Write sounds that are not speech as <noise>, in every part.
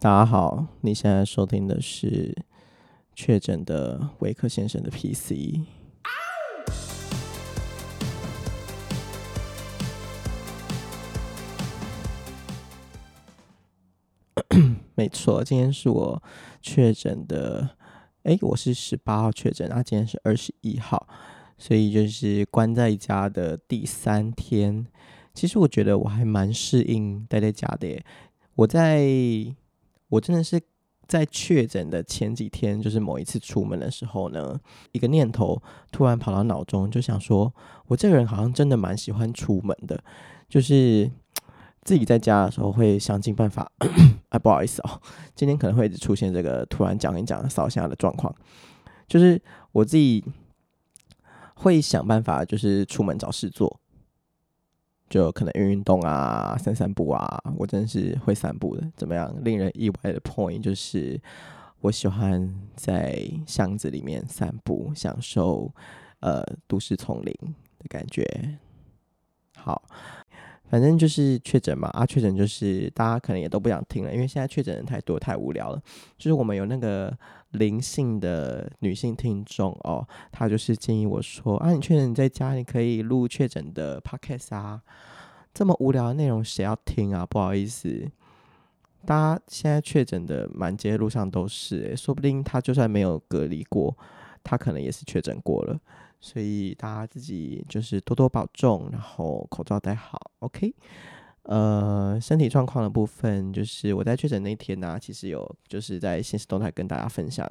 大家好，你现在收听的是确诊的维克先生的 PC。<coughs> 没错，今天是我确诊的，诶，我是十八号确诊，那今天是二十一号，所以就是关在家的第三天。其实我觉得我还蛮适应待在家的耶，我在。我真的是在确诊的前几天，就是某一次出门的时候呢，一个念头突然跑到脑中，就想说，我这个人好像真的蛮喜欢出门的，就是自己在家的时候会想尽办法。<clears throat> 啊，不好意思哦，今天可能会出现这个突然讲一讲扫下的状况，就是我自己会想办法，就是出门找事做。就可能运运动啊，散散步啊，我真是会散步的。怎么样？令人意外的 point 就是，我喜欢在巷子里面散步，享受呃都市丛林的感觉。好，反正就是确诊嘛，啊，确诊就是大家可能也都不想听了，因为现在确诊人太多，太无聊了。就是我们有那个灵性的女性听众哦，她就是建议我说啊，你确诊你在家，你可以录确诊的 podcast 啊。这么无聊的内容谁要听啊？不好意思，大家现在确诊的满街路上都是，说不定他就算没有隔离过，他可能也是确诊过了。所以大家自己就是多多保重，然后口罩戴好，OK。呃，身体状况的部分，就是我在确诊那天呢、其实有就是在现实动态跟大家分享，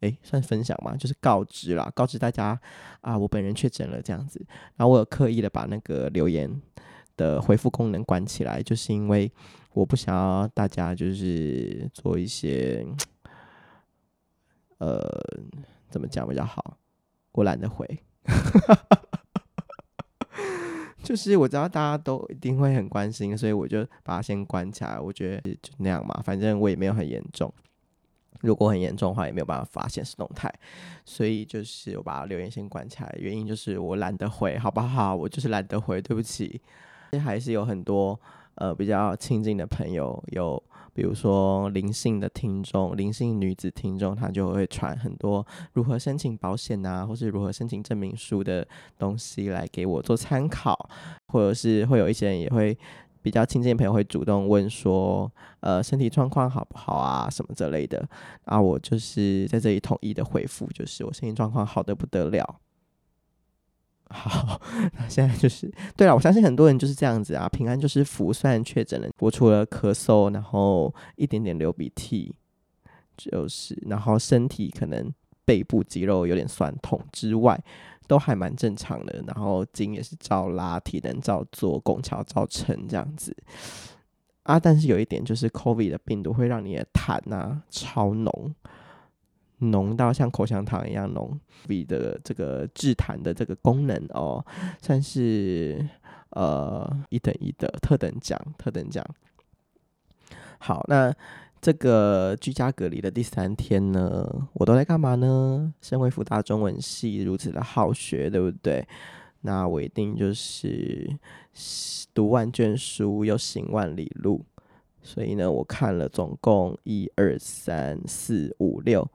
诶，算分享嘛，就是告知啦，告知大家啊，我本人确诊了这样子。然后我有刻意的把那个留言。的回复功能关起来，就是因为我不想要大家就是做一些，呃，怎么讲比较好？我懒得回，<laughs> 就是我知道大家都一定会很关心，所以我就把它先关起来。我觉得就那样嘛，反正我也没有很严重。如果很严重的话，也没有办法发现是动态，所以就是我把留言先关起来。原因就是我懒得回，好不好？我就是懒得回，对不起。还是有很多呃比较亲近的朋友，有比如说灵性的听众、灵性女子听众，她就会传很多如何申请保险啊，或是如何申请证明书的东西来给我做参考，或者是会有一些人也会比较亲近的朋友会主动问说，呃，身体状况好不好啊，什么之类的，啊，我就是在这里统一的回复，就是我身体状况好的不得了。好，那现在就是对了。我相信很多人就是这样子啊，平安就是福。虽然确诊了，我除了咳嗽，然后一点点流鼻涕，就是然后身体可能背部肌肉有点酸痛之外，都还蛮正常的。然后筋也是照拉，体能照做，拱桥照撑这样子啊。但是有一点就是，COVID 的病毒会让你的痰啊超浓。浓到像口香糖一样浓比的这个治痰的这个功能哦，算是呃一等一的特等奖，特等奖。好，那这个居家隔离的第三天呢，我都在干嘛呢？身为福大中文系如此的好学，对不对？那我一定就是读万卷书，又行万里路。所以呢，我看了总共一二三四五六。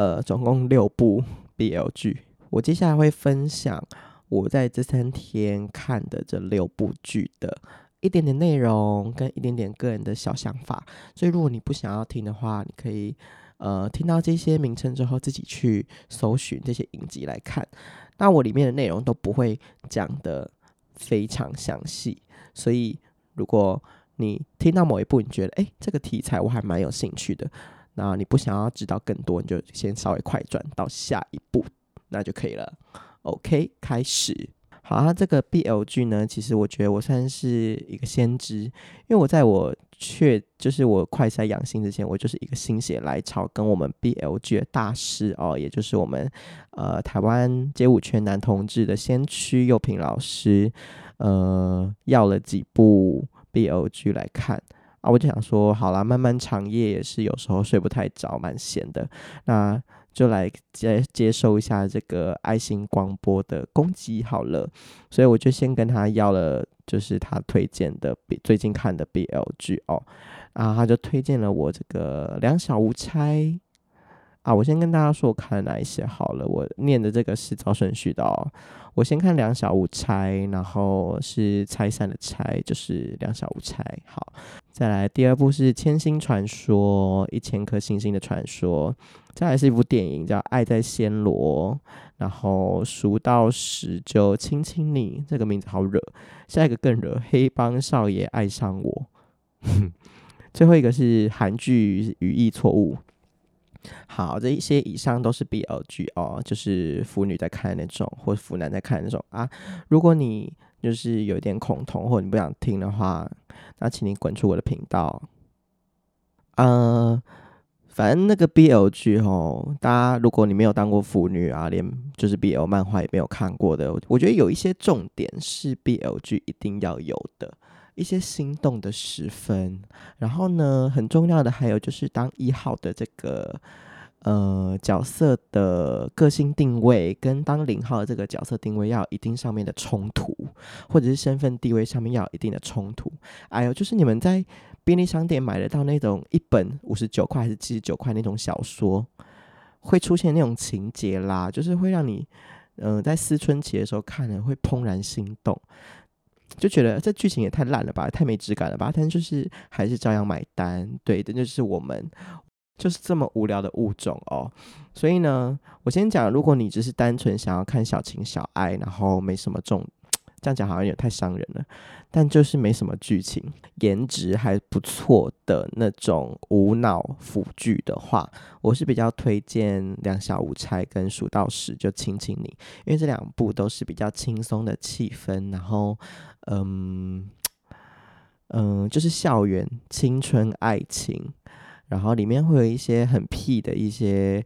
呃，总共六部 BL 剧，我接下来会分享我在这三天看的这六部剧的一点点内容跟一点点个人的小想法。所以，如果你不想要听的话，你可以呃听到这些名称之后，自己去搜寻这些影集来看。那我里面的内容都不会讲得非常详细，所以如果你听到某一部，你觉得诶，这个题材我还蛮有兴趣的。那你不想要知道更多，你就先稍微快转到下一步，那就可以了。OK，开始。好啊，这个 BL 剧呢，其实我觉得我算是一个先知，因为我在我确就是我快筛阳性之前，我就是一个心血来潮，跟我们 BL 剧的大师哦，也就是我们呃台湾街舞圈男同志的先驱佑平老师，呃要了几部 BL 剧来看。啊，我就想说，好啦，漫漫长夜也是有时候睡不太着，蛮闲的，那就来接接受一下这个爱心广播的攻击好了。所以我就先跟他要了，就是他推荐的最近看的 BL 剧哦，啊他就推荐了我这个两小无猜啊，我先跟大家说我看了哪一些好了，我念的这个是照顺序的哦。我先看两小无猜，然后是拆散的拆，就是两小无猜。好，再来第二部是《千星传说》，一千颗星星的传说。再来是一部电影叫《爱在暹罗》，然后数到十就亲亲你，这个名字好惹。下一个更惹，《黑帮少爷爱上我》。<laughs> 最后一个是韩剧语义错误。好，这一些以上都是 BL 剧哦，就是腐女在看那种，或腐男在看那种啊。如果你就是有一点恐同，或你不想听的话，那请你滚出我的频道。呃，反正那个 BL 剧哦，大家如果你没有当过腐女啊，连就是 BL 漫画也没有看过的，我觉得有一些重点是 BL 剧一定要有的。一些心动的时分，然后呢，很重要的还有就是当一号的这个呃角色的个性定位，跟当零号的这个角色定位要有一定上面的冲突，或者是身份地位上面要有一定的冲突。哎呦，就是你们在便利商店买得到那种一本五十九块还是七十九块那种小说，会出现那种情节啦，就是会让你嗯、呃、在思春期的时候看了会怦然心动。就觉得这剧情也太烂了吧，太没质感了吧，但就是还是照样买单。对的，就是我们就是这么无聊的物种哦。所以呢，我先讲，如果你只是单纯想要看小情小爱，然后没什么重。<tsk> 这样讲好像有点太伤人了，但就是没什么剧情，颜值还不错的那种无脑腐剧的话，我是比较推荐《两小无猜》跟《数到十就亲亲你》，因为这两部都是比较轻松的气氛，然后，嗯嗯，就是校园青春爱情，然后里面会有一些很屁的一些。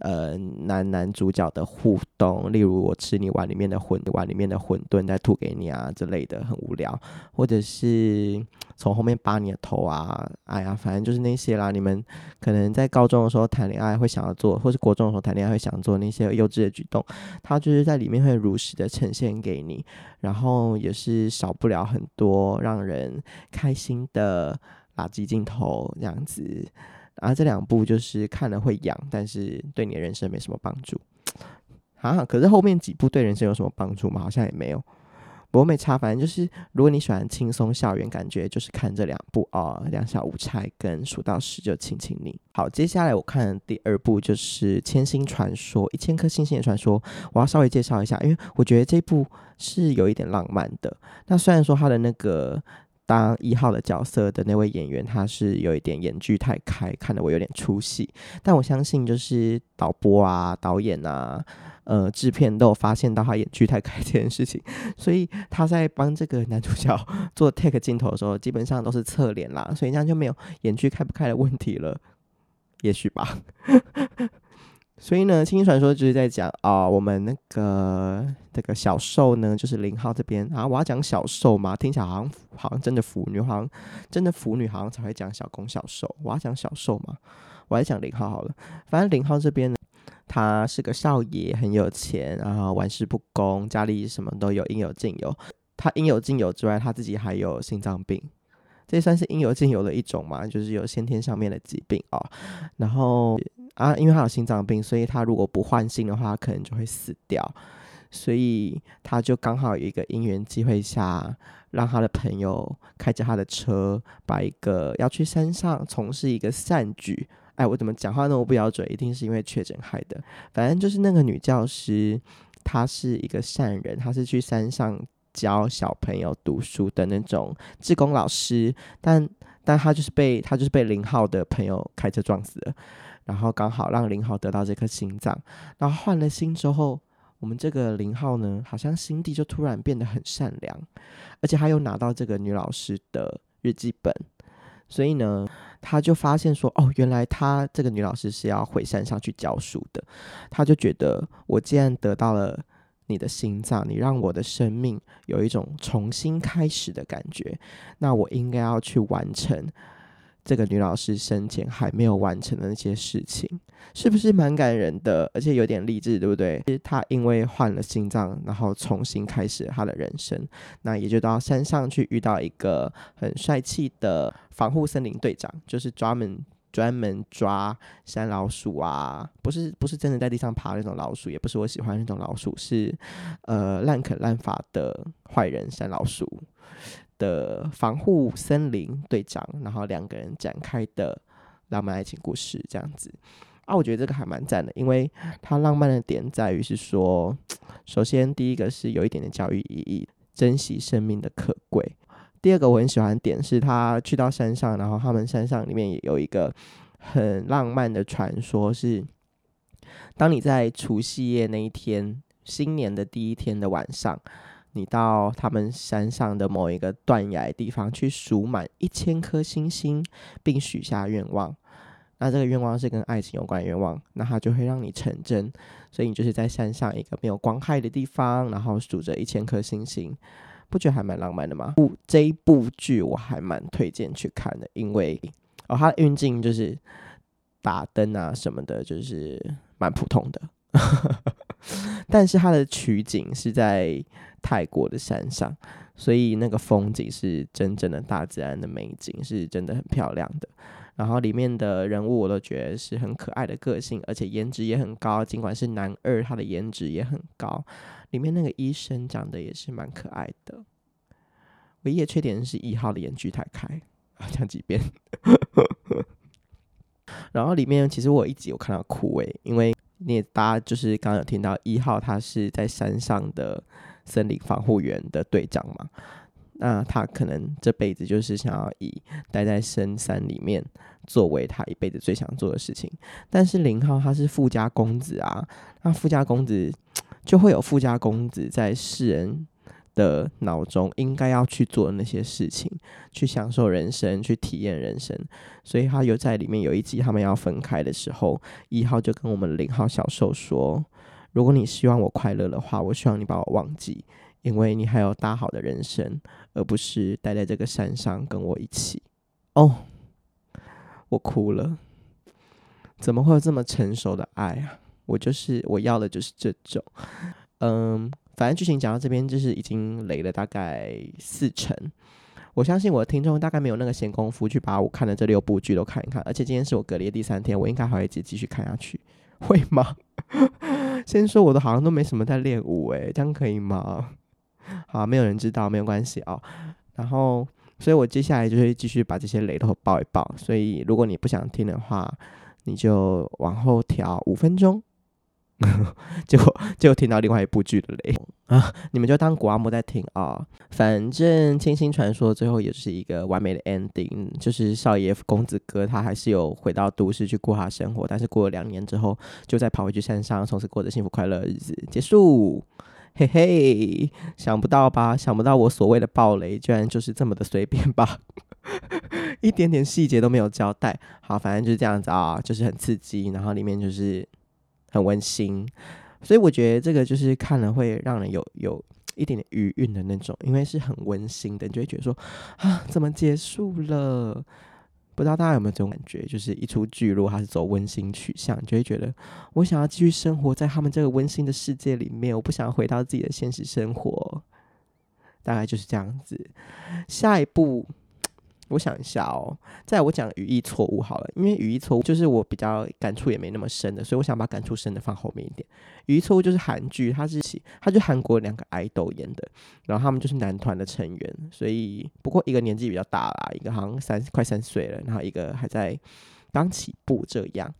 呃，男男主角的互动，例如我吃你碗里面的馄碗里面的馄饨再吐给你啊之类的，很无聊。或者是从后面扒你的头啊，哎呀，反正就是那些啦。你们可能在高中的时候谈恋爱会想要做，或是国中的时候谈恋爱会想做那些幼稚的举动，他就是在里面会如实的呈现给你，然后也是少不了很多让人开心的垃圾镜头这样子。啊，这两部就是看了会痒，但是对你的人生没什么帮助啊。可是后面几部对人生有什么帮助吗？好像也没有。不过没差，反正就是如果你喜欢轻松校园感觉，就是看这两部啊，两小无猜跟数到十就亲亲你。好，接下来我看第二部就是《千星传说》，一千颗星星的传说。我要稍微介绍一下，因为我觉得这部是有一点浪漫的。那虽然说它的那个。当一号的角色的那位演员，他是有一点演技太开，看得我有点出戏。但我相信，就是导播啊、导演啊、呃、制片都有发现到他演技太开这件事情，所以他在帮这个男主角做 take 镜头的时候，基本上都是侧脸啦，所以这样就没有演技开不开的问题了，<laughs> 也许吧。所以呢，《千星传说》就是在讲啊、我们那个这个小受呢，就是零号这边啊，我要讲小受嘛，听起来好像好像真的腐女，好像真的腐女好像才会讲小攻小受，我要讲小受嘛，我还讲零号好了。反正零号这边呢，他是个少爷，很有钱，然后玩世不恭，家里什么都有，应有尽有。他应有尽有之外，他自己还有心脏病，这算是应有尽有的一种嘛，就是有先天上面的疾病啊、哦，然后。啊，因为他有心脏病，所以他如果不换心的话，可能就会死掉。所以他就刚好有一个因缘机会下，让他的朋友开着他的车，把一个要去山上从事一个善举。哎，我怎么讲话那么不标准？一定是因为确诊害的。反正就是那个女教师，她是一个善人，她是去山上教小朋友读书的那种志工老师。但，但她就是被她就是被零号的朋友开车撞死了。然后刚好让零号得到这颗心脏，然后换了心之后，我们这个零号呢，好像心地就突然变得很善良，而且他又拿到这个女老师的日记本，所以呢，他就发现说，哦，原来他这个女老师是要回山上去教书的，他就觉得，我既然得到了你的心脏，你让我的生命有一种重新开始的感觉，那我应该要去完成。这个女老师生前还没有完成的那些事情，是不是蛮感人的？而且有点励志，对不对？她因为换了心脏，然后重新开始她的人生。那也就到山上去遇到一个很帅气的防护森林队长，就是专门专门抓山老鼠啊，不是不是真的在地上爬那种老鼠，也不是我喜欢那种老鼠，是呃滥垦滥伐的坏人山老鼠。的防护森林队长，然后两个人展开的浪漫爱情故事，这样子啊，我觉得这个还蛮赞的，因为它浪漫的点在于是说，首先第一个是有一点点教育意义，珍惜生命的可贵；第二个我很喜欢点是他去到山上，然后他们山上里面也有一个很浪漫的传说，是当你在除夕夜那一天，新年的第一天的晚上。你到他们山上的某一个断崖地方去数满一千颗星星，并许下愿望。那这个愿望是跟爱情有关的愿望，那它就会让你成真。所以你就是在山上一个没有光害的地方，然后数着一千颗星星，不觉得还蛮浪漫的吗？这一部剧我还蛮推荐去看的，因为哦，它的运镜就是打灯啊什么的，就是蛮普通的。但是它的取景是在泰国的山上，所以那个风景是真正的大自然的美景，是真的很漂亮的。然后里面的人物我都觉得是很可爱的个性，而且颜值也很高。尽管是男二，他的颜值也很高。里面那个医生长得也是蛮可爱的，唯一的缺点是一号的颜距太开啊，讲几遍。<laughs> 然后里面其实我一集有看到哭诶，因为。你也大家就是刚刚有听到一号，他是在山上的森林防护员的队长嘛？那他可能这辈子就是想要以待在深山里面作为他一辈子最想做的事情。但是零号他是富家公子啊，那富家公子 <tsk> 就会有富家公子在世人的脑中应该要去做的那些事情，去享受人生，去体验人生。所以他有在里面有一集，他们要分开的时候，一号就跟我们零号小受说：“如果你希望我快乐的话，我希望你把我忘记，因为你还有大好的人生，而不是待在这个山上跟我一起。”哦，我哭了。怎么会有这么成熟的爱啊？我就是我要的就是这种，嗯。反正剧情讲到这边，就是已经雷了大概四成。我相信我的听众大概没有那个闲工夫去把我看的这六部剧都看一看。而且今天是我隔离的第三天，我应该还会继继续看下去，会吗？<laughs> 先说我的好像都没什么在练舞，诶，这样可以吗？好，没有人知道，没有关系哦。然后，所以我接下来就会继续把这些雷都爆一爆。所以，如果你不想听的话，你就往后调五分钟。<laughs> 结果就听到另外一部剧的雷啊！<laughs> 你们就当古阿莫在听啊、哦。反正《清新传说》最后也是一个完美的 ending，就是少爷公子哥他还是有回到都市去过他生活，但是过了两年之后，就再跑回去山上，从此过着幸福快乐的日子。结束，嘿嘿，想不到吧？想不到我所谓的暴雷，居然就是这么的随便吧？<laughs> 一点点细节都没有交代。好，反正就是这样子啊、哦，就是很刺激，然后里面就是。很温馨，所以我觉得这个就是看了会让人有有一点点余韵的那种，因为是很温馨的，你就会觉得说啊，怎么结束了？不知道大家有没有这种感觉？就是一出剧如果它是走温馨取向，你就会觉得我想要继续生活在他们这个温馨的世界里面，我不想要回到自己的现实生活，大概就是这样子。下一步。我想一下哦，在我讲语义错误好了，因为语义错误就是我比较感触也没那么深的，所以我想把感触深的放后面一点。语义错误就是韩剧，它是它就韩国两个爱豆演的，然后他们就是男团的成员，所以不过一个年纪比较大啦，一个好像三快三岁了，然后一个还在刚起步这样。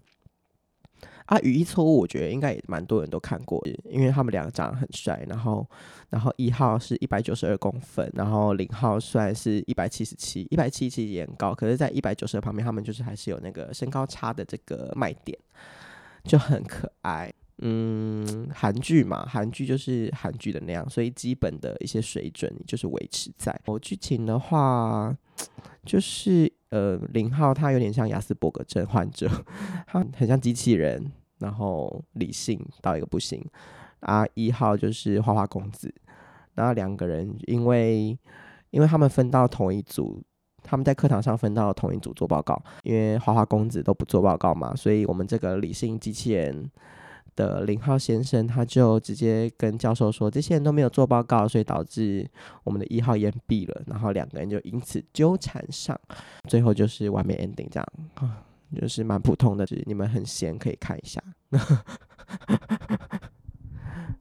啊，语义错误，我觉得应该也蛮多人都看过，因为他们两个长得很帅，然后，然后一号是一百九十二公分，然后零号虽然是一百七十七，一百七十七也很高，可是，在一百九十二旁边，他们就是还是有那个身高差的这个卖点，就很可爱。嗯，韩剧嘛，韩剧就是韩剧的那样，所以基本的一些水准就是维持在。我剧情的话，就是呃，零号他有点像亚斯伯格症患者，<laughs> 他很像机器人。然后理性到一个不行，啊，一号就是花花公子，然后两个人因为因为他们分到同一组，他们在课堂上分到同一组做报告，因为花花公子都不做报告嘛，所以我们这个理性机器人的零号先生他就直接跟教授说，这些人都没有做报告，所以导致我们的一号延毕了，然后两个人就因此纠缠上，最后就是完美 ending 这样，就是蛮普通的，就是你们很闲可以看一下。<laughs>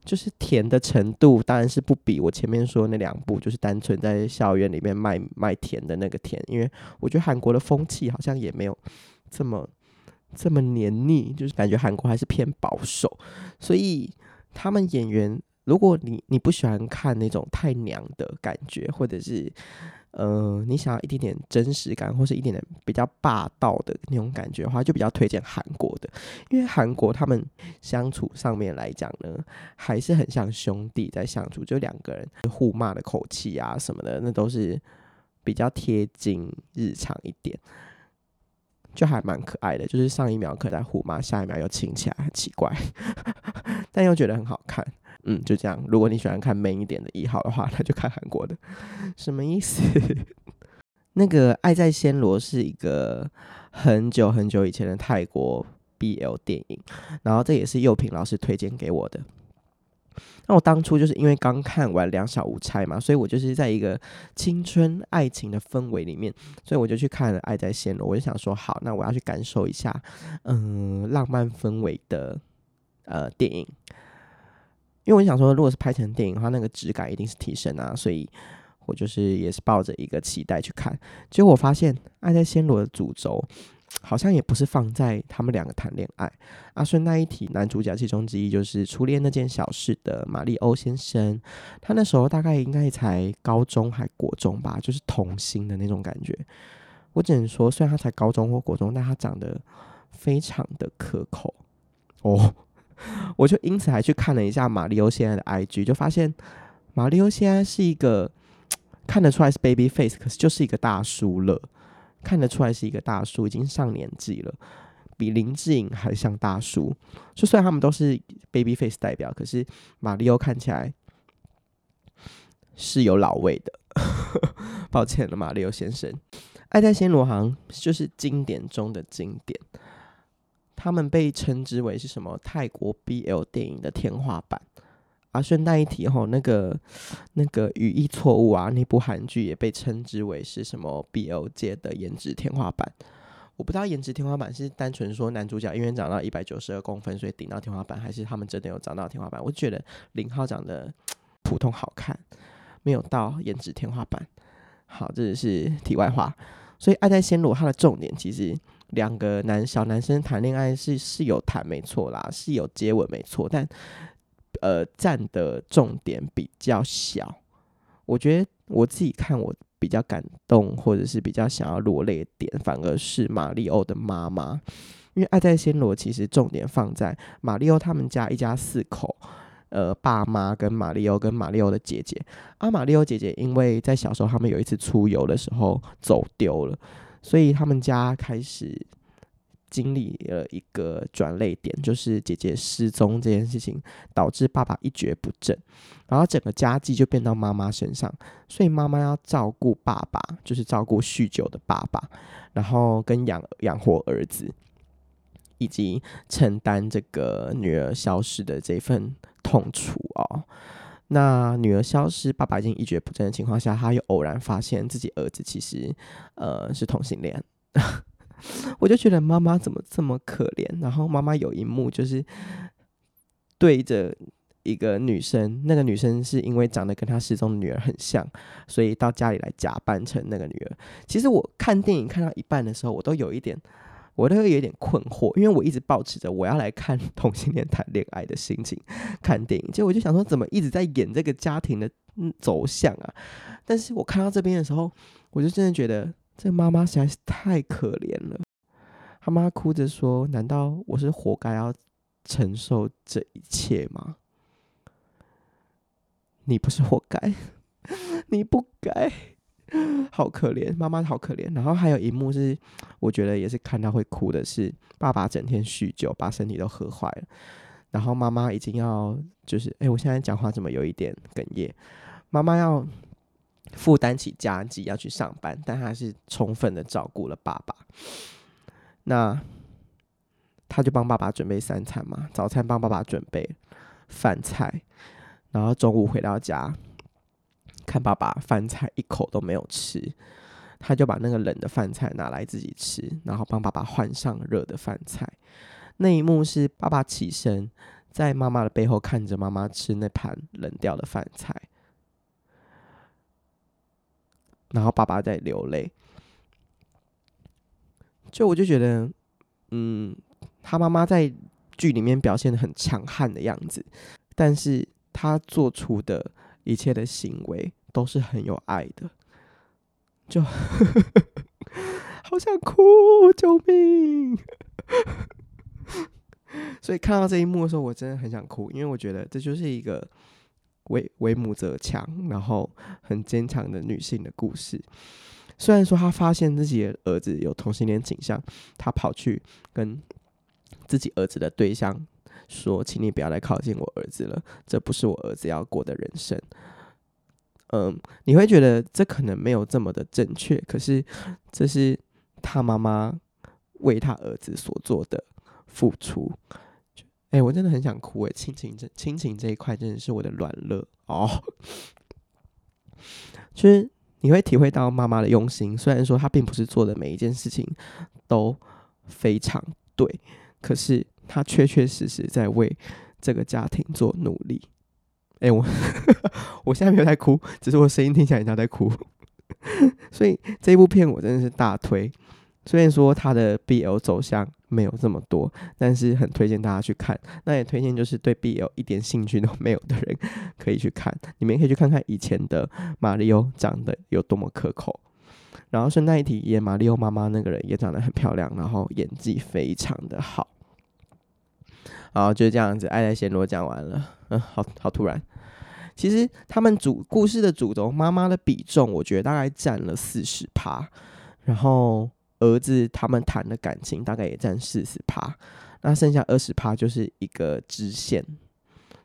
就是甜的程度，当然是不比我前面说那两部，就是单纯在校园里面卖卖甜的那个甜。因为我觉得韩国的风气好像也没有这么这么黏腻，就是感觉韩国还是偏保守。所以他们演员，如果你你不喜欢看那种太娘的感觉，或者是。呃，你想要一点点真实感，或是一点点比较霸道的那种感觉的话，就比较推荐韩国的，因为韩国他们相处上面来讲呢，还是很像兄弟在相处，就两个人互骂的口气啊什么的，那都是比较贴近日常一点，就还蛮可爱的。就是上一秒可能在互骂，下一秒又亲起来，很奇怪，<laughs> 但又觉得很好看。嗯，就这样。如果你喜欢看 man 一点的一号的话，<laughs> 那就看韩国的。什么意思？<laughs> 那个《爱在暹罗》是一个很久很久以前的泰国 BL 电影，然后这也是佑平老师推荐给我的。那我当初就是因为刚看完《两小无猜》嘛，所以我就是在一个青春爱情的氛围里面，所以我就去看了《爱在暹罗》。我就想说，好，那我要去感受一下，嗯，浪漫氛围的呃电影。因为我想说，如果是拍成电影的话，那个质感一定是提升啊，所以我就是也是抱着一个期待去看。结果我发现，《爱在暹罗》的主轴好像也不是放在他们两个谈恋爱。阿，顺那一题，男主角其中之一就是初恋那件小事的马利欧先生，他那时候大概应该才高中还国中吧，就是童星的那种感觉。我只能说，虽然他才高中或国中，但他长得非常的可口哦。我就因此还去看了一下马里欧现在的 IG，就发现马里欧现在是一个看得出来是 baby face，可是就是一个大叔了，看得出来是一个大叔，已经上年纪了，比林志颖还像大叔。就虽然他们都是 baby face 代表，可是马里欧看起来是有老味的。<laughs> 抱歉了，马里欧先生，《爱在暹罗》行就是经典中的经典。他们被称之为是什么泰国 BL 电影的天花板啊？顺带一提吼，那个那个语义错误啊，那部韩剧也被称之为是什么 BL 界的颜值天花板。我不知道颜值天花板是单纯说男主角因为长到一百九十二公分所以顶到天花板，还是他们真的有长到天花板？我觉得零号长得普通好看，没有到颜值天花板。好，这是题外话。所以《爱在暹罗》它的重点其实。两个男小男生谈恋爱是是有谈没错啦，是有接吻没错，但呃占的重点比较小。我觉得我自己看我比较感动或者是比较想要落泪点，反而是马利欧的妈妈，因为《爱在暹罗》其实重点放在马利欧他们家一家四口，呃，爸妈跟马里欧跟马里欧的姐姐。啊，马里欧姐姐因为在小时候他们有一次出游的时候走丢了。所以他们家开始经历了一个转泪点，就是姐姐失踪这件事情，导致爸爸一蹶不振，然后整个家计就变到妈妈身上，所以妈妈要照顾爸爸，就是照顾酗酒的爸爸，然后跟养养活儿子，以及承担这个女儿消失的这份痛楚哦。那女儿消失，爸爸已经一蹶不振的情况下，他又偶然发现自己儿子其实呃是同性恋，<laughs> 我就觉得妈妈怎么这么可怜。然后妈妈有一幕就是对着一个女生，那个女生是因为长得跟她失踪的女儿很像，所以到家里来假扮成那个女儿。其实我看电影看到一半的时候，我都有一点。我都会有点困惑，因为我一直抱持着我要来看同性恋谈恋爱的心情看电影，结果我就想说，怎么一直在演这个家庭的走向啊？但是我看到这边的时候，我就真的觉得这妈妈实在是太可怜了。他妈哭着说：“难道我是活该要承受这一切吗？”你不是活该，<laughs> 你不该。<laughs> 好可怜，妈妈好可怜。然后还有一幕是，我觉得也是看到会哭的，是爸爸整天酗酒，把身体都喝坏了。然后妈妈已经要，就是，哎，我现在讲话怎么有一点哽咽？妈妈要负担起家计要去上班，但他还是充分的照顾了爸爸。那他就帮爸爸准备三餐嘛，早餐帮爸爸准备饭菜，然后中午回到家，看爸爸饭菜一口都没有吃，他就把那个冷的饭菜拿来自己吃，然后帮爸爸换上热的饭菜。那一幕是爸爸起身，在妈妈的背后看着妈妈吃那盘冷掉的饭菜，然后爸爸在流泪。就我就觉得，嗯，他妈妈在剧里面表现的很强悍的样子，但是他做出的一切的行为都是很有爱的，就 <laughs> 好想哭，救命！<laughs> 所以看到这一幕的时候，我真的很想哭，因为我觉得这就是一个为为母则强，然后很坚强的女性的故事。虽然说她发现自己的儿子有同性恋倾向，她跑去跟自己儿子的对象说：“请你不要来靠近我儿子了，这不是我儿子要过的人生。”嗯，你会觉得这可能没有这么的正确，可是这是他妈妈为他儿子所做的。付出，哎、我真的很想哭哎！亲情这亲情这一块真的是我的软肋哦。就是你会体会到妈妈的用心，虽然说她并不是做的每一件事情都非常对，可是她确确实实在为这个家庭做努力。哎、我 <laughs> 我现在没有在哭，只是我声音听起来像在哭。<laughs> 所以这部片我真的是大推。虽然说它的 BL 走向没有这么多，但是很推荐大家去看。那也推荐就是对 BL 一点兴趣都没有的人可以去看。你们也可以去看看以前的马里欧长得有多么可口。然后顺带一提，演马里欧妈妈那个人也长得很漂亮，然后演技非常的好。然后就这样子，爱在暹罗讲完了。嗯，好好突然。其实他们主故事的主轴妈妈的比重，我觉得大概占了四十趴，然后。儿子他们谈的感情大概也占四十趴，那剩下二十趴就是一个支线，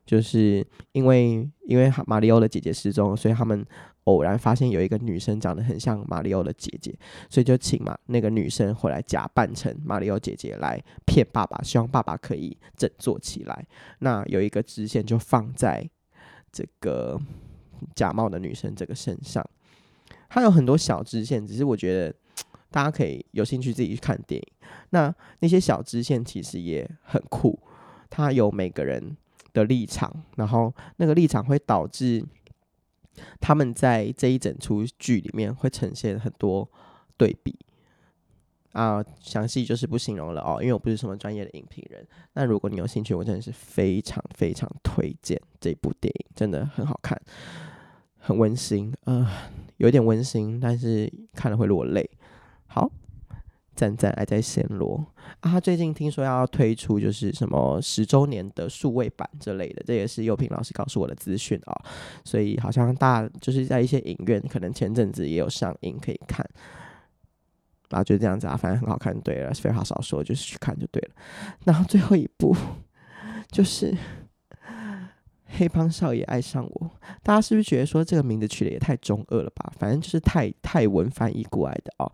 就是因为因为马里欧的姐姐失踪，所以他们偶然发现有一个女生长得很像马里欧的姐姐，所以就请嘛那个女生回来假扮成马里欧姐姐来骗爸爸，希望爸爸可以振作起来。那有一个支线就放在这个假冒的女生这个身上，它有很多小支线，只是我觉得。大家可以有兴趣自己去看电影。那那些小支线其实也很酷，它有每个人的立场，然后那个立场会导致他们在这一整出剧里面会呈现很多对比啊。详细就是不形容了哦，因为我不是什么专业的影评人。那如果你有兴趣，我真的是非常非常推荐这部电影，真的很好看，很温馨，呃，有点温馨，但是看了会落泪。好，赞赞爱在暹罗啊！他最近听说要推出就是什么十周年的数位版之类的，这也是佑平老师告诉我的资讯啊。所以好像大就是在一些影院，可能前阵子也有上映可以看。然后就这样子啊，反正很好看，对了，废话少说，就是去看就对了。然后最后一部 <laughs> 就是。黑帮少爷爱上我，大家是不是觉得说这个名字取得也太中二了吧？反正就是泰泰文翻译过来的哦。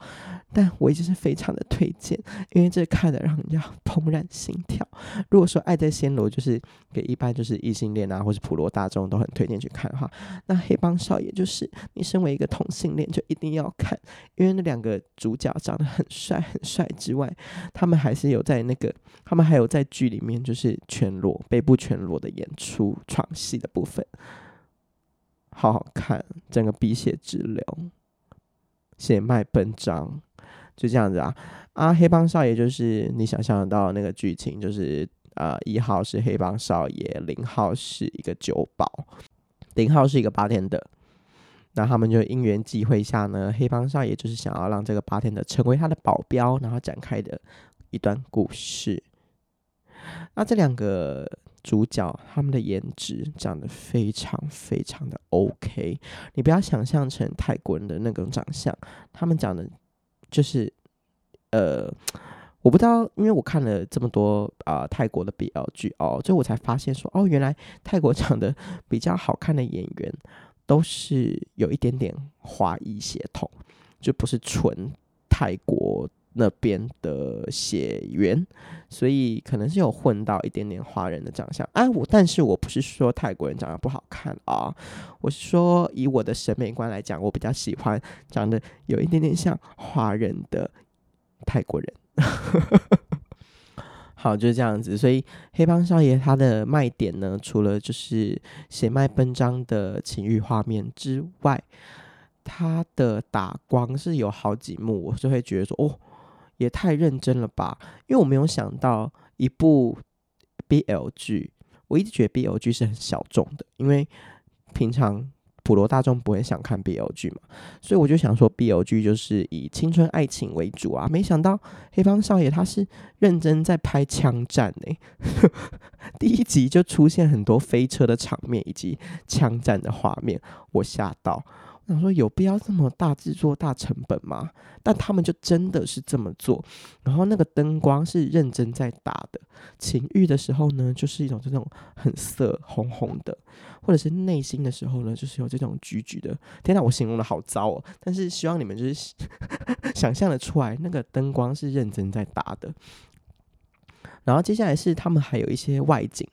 但我一直是非常的推荐，因为这看的让人家怦然心跳。如果说爱在暹罗就是给一般就是异性恋啊，或是普罗大众都很推荐去看的话，那黑帮少爷就是你身为一个同性恋就一定要看，因为那两个主角长得很帅很帅之外，他们还是有在那个，他们还有在剧里面就是全裸背部全裸的演出闯戏的部分，好好看，整个鼻血直流，血脉奔张，就这样子啊啊！黑帮少爷就是你想象得到那个剧情，就是呃，一号是黑帮少爷，零号是一个酒保，零号是一个八天的那他们就因缘际会下呢，黑帮少爷就是想要让这个八天的成为他的保镖，然后展开的一段故事。那这两个。主角他们的颜值长得非常非常的 OK，你不要想象成泰国人的那种长相，他们长得就是呃，我不知道，因为我看了这么多啊、泰国的 BL 剧哦，所以我才发现说哦，原来泰国长得比较好看的演员都是有一点点华裔血统，就不是纯泰国那边的血缘，所以可能是有混到一点点华人的长相。啊，我但是我不是说泰国人长得不好看啊，我是说以我的审美观来讲，我比较喜欢长得有一点点像华人的泰国人。<laughs> 好，就是这样子。所以黑帮少爷他的卖点呢，除了就是血脉奔张的情欲画面之外，他的打光是有好几幕，我就会觉得说，哦，也太认真了吧？因为我没有想到一部 BL 剧，我一直觉得 BL 剧是很小众的，因为平常。普罗大众不会想看 BL 剧嘛，所以我就想说 BL 剧就是以青春爱情为主啊。没想到黑帮少爷他是认真在拍枪战呢、<laughs> 第一集就出现很多飞车的场面以及枪战的画面，我吓到。想说有必要这么大制作、大成本吗？但他们就真的是这么做。然后那个灯光是认真在打的，情欲的时候呢，就是一种这种很色、红红的；或者是内心的时候呢，就是有这种橘橘的。天哪，我形容的好糟哦！但是希望你们就是 <laughs> 想象的出来，那个灯光是认真在打的。然后接下来是他们还有一些外景。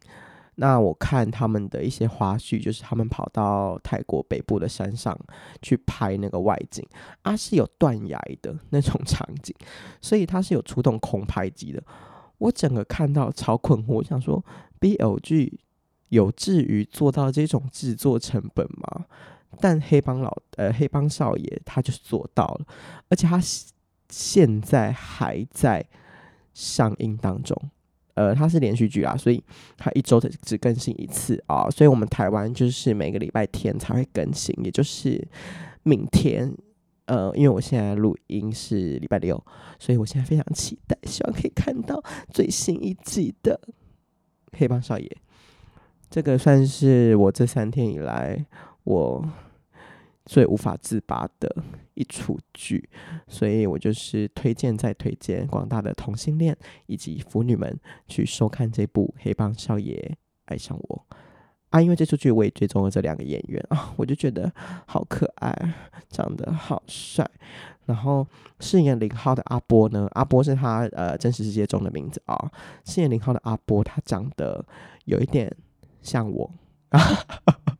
那我看他们的一些花絮，就是他们跑到泰国北部的山上去拍那个外景，啊，是有断崖的那种场景，所以他是有出动空拍机的。我整个看到超困惑，我想说，BL 剧有至于做到这种制作成本吗？但黑帮老呃黑帮少爷他就是做到了，而且他现在还在上映当中。呃，它是连续剧啊，所以它一周只只更新一次啊，所以我们台湾就是每个礼拜天才会更新，也就是明天。呃，因为我现在录音是礼拜六，所以我现在非常期待，希望可以看到最新一季的《黑帮少爷》。这个算是我这三天以来我。最无法自拔的一出剧，所以我就是推荐再推荐广大的同性恋以及腐女们去收看这部《黑帮少爷爱上我》啊！因为这出剧我也追踪了这两个演员 <laughs> 啊，我就觉得好可爱，长得好帅。然后饰演零号的阿波呢，阿波是他呃真实世界中的名字啊。饰演零号的阿波，他长得有一点像我。<laughs>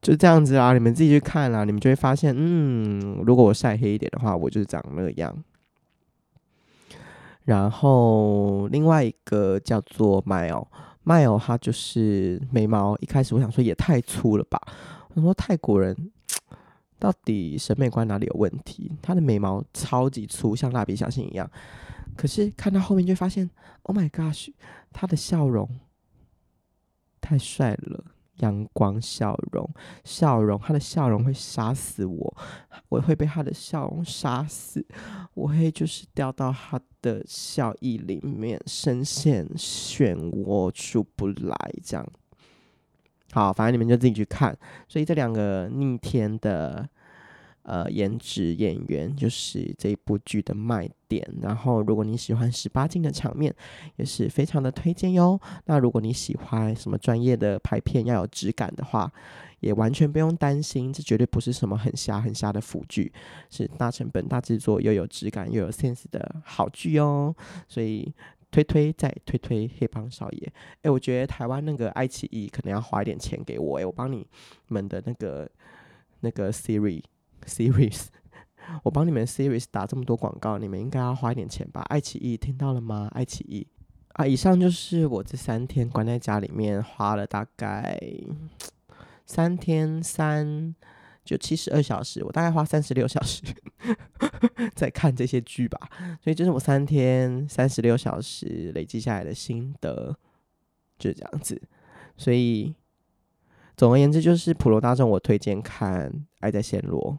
就这样子啦，你们自己去看啦，你们就会发现，嗯，如果我晒黑一点的话，我就是长那样。然后另外一个叫做 Mile，Mile 他就是眉毛，一开始我想说也太粗了吧，我说泰国人 <tsk> 到底审美观哪里有问题？他的眉毛超级粗，像蜡笔小新一样。可是看到后面就发现，Oh my gosh，他的笑容太帅了。阳光笑容，笑容，他的笑容会杀死我，我会被他的笑容杀死，我会就是掉到他的笑意里面，深陷漩涡出不来，这样。好，反正你们就自己去看。所以这两个逆天的。呃，颜值演员就是这一部剧的卖点。然后，如果你喜欢十八禁的场面，也是非常的推荐哟。那如果你喜欢什么专业的拍片要有质感的话，也完全不用担心，这绝对不是什么很瞎很瞎的腐剧，是大成本、大制作又有质感又有 sense 的好剧哦。所以推推再推推黑帮少爷。诶，我觉得台湾那个爱奇艺可能要花一点钱给我，诶，我帮你们的那个那个 Siri。Series，<laughs> 我帮你们 Series 打这么多广告，你们应该要花一点钱吧？爱奇艺听到了吗？爱奇艺啊！以上就是我这三天关在家里面花了大概 <tsk> 三天三就七十二小时，我大概花三十六小时 <laughs> 在看这些剧吧。所以这是我三天三十六小时累积下来的心得，就这样子。所以。总而言之，就是普罗大众，我推荐看《爱在暹罗》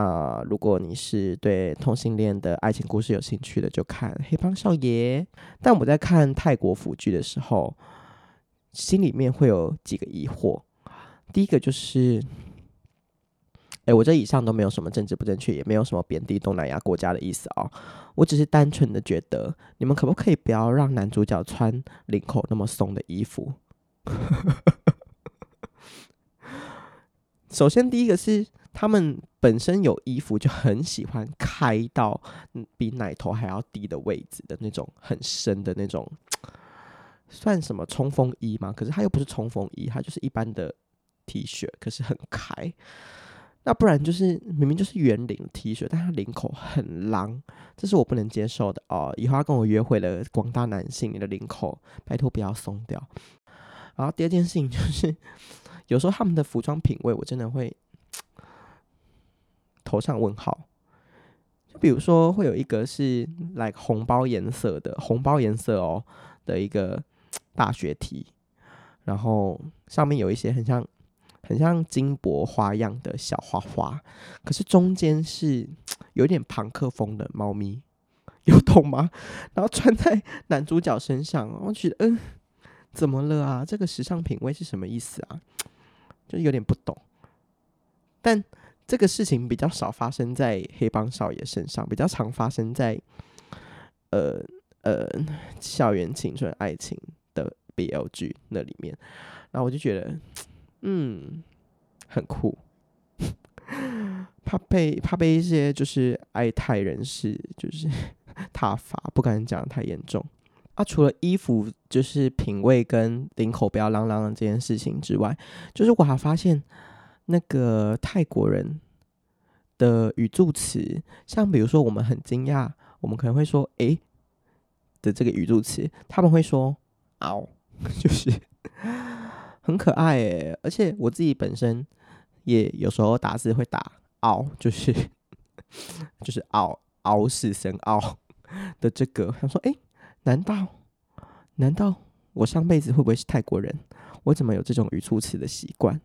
啊、如果你是对同性恋的爱情故事有兴趣的，就看《黑帮少爷》。但我在看泰国腐剧的时候，心里面会有几个疑惑。第一个就是，哎，我这以上都没有什么政治不正确，也没有什么贬低东南亚国家的意思啊、哦。我只是单纯的觉得，你们可不可以不要让男主角穿领口那么松的衣服？<laughs> 首先第一个是他们本身有衣服就很喜欢开到比奶头还要低的位置的那种很深的那种，<tsk> 算什么冲锋衣吗？可是它又不是冲锋衣，它就是一般的 T 恤，可是很开。那不然就是明明就是圆领 T 恤，但它领口很狼，这是我不能接受的哦。以后要跟我约会的广大男性，你的领口拜托不要松掉。然后第二件事情就是，有时候他们的服装品味我真的会 <tsk> 头上问号。就比如说会有一个是 like 红包颜色的红包颜色哦的一个 <tsk> 大学题然后上面有一些很像。很像金箔花样的小花花，可是中间是 <tsk> 有点庞克风的猫咪，<laughs> 有懂吗？然后穿在男主角身上，我觉得嗯，怎么了啊？这个时尚品味是什么意思啊？就有点不懂。但这个事情比较少发生在黑帮少爷身上，比较常发生在呃呃校园青春爱情的 BLG 那里面。然后我就觉得。嗯，很酷，怕被怕被一些就是爱泰人士就是 <laughs> 挞伐，不敢讲太严重啊。除了衣服就是品味跟领口不要啷啷的这件事情之外，就是我还发现那个泰国人的语助词，像比如说我们很惊讶，我们可能会说“诶、”的这个语助词，他们会说“嗷”，<laughs> 就是。很可爱诶，而且我自己本身也有时候打字会打“嗷”，就是 <laughs> 就是“嗷嗷”是声“嗷”的这个。想说，诶，难道难道我上辈子会不会是泰国人？我怎么有这种语助词的习惯？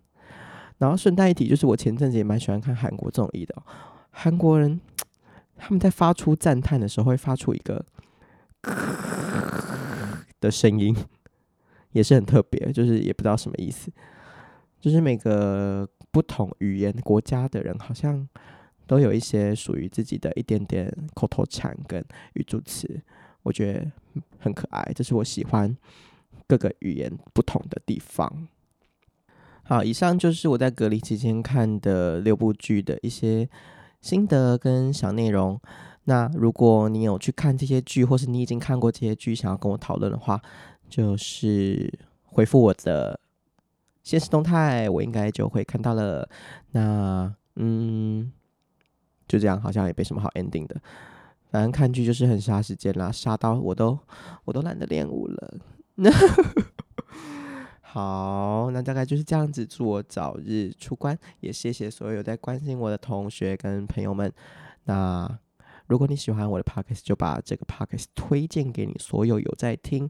然后顺带一提，就是我前阵子也蛮喜欢看韩国综艺的，韩国人他们在发出赞叹的时候会发出一个 <laughs> 的声音。也是很特别，就是也不知道什么意思。就是每个不同语言国家的人，好像都有一些属于自己的一点点口头禅跟语助词，我觉得很可爱。这是我喜欢各个语言不同的地方。好，以上就是我在隔离期间看的六部剧的一些心得跟小内容。那如果你有去看这些剧，或是你已经看过这些剧，想要跟我讨论的话，就是回复我的限时动态，我应该就会看到了。那嗯，就这样，好像也没什么好 ending 的。反正看剧就是很杀时间啦，杀到我都我都懒得练舞了。<laughs> 好，那大概就是这样子。祝我早日出关，也谢谢所有在关心我的同学跟朋友们。那如果你喜欢我的 podcast，就把这个 podcast 推荐给你所有有在听。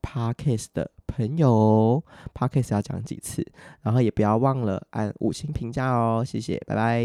Podcast 的朋友，Podcast 要讲几次，然后也不要忘了按五星评价哦，谢谢，拜拜。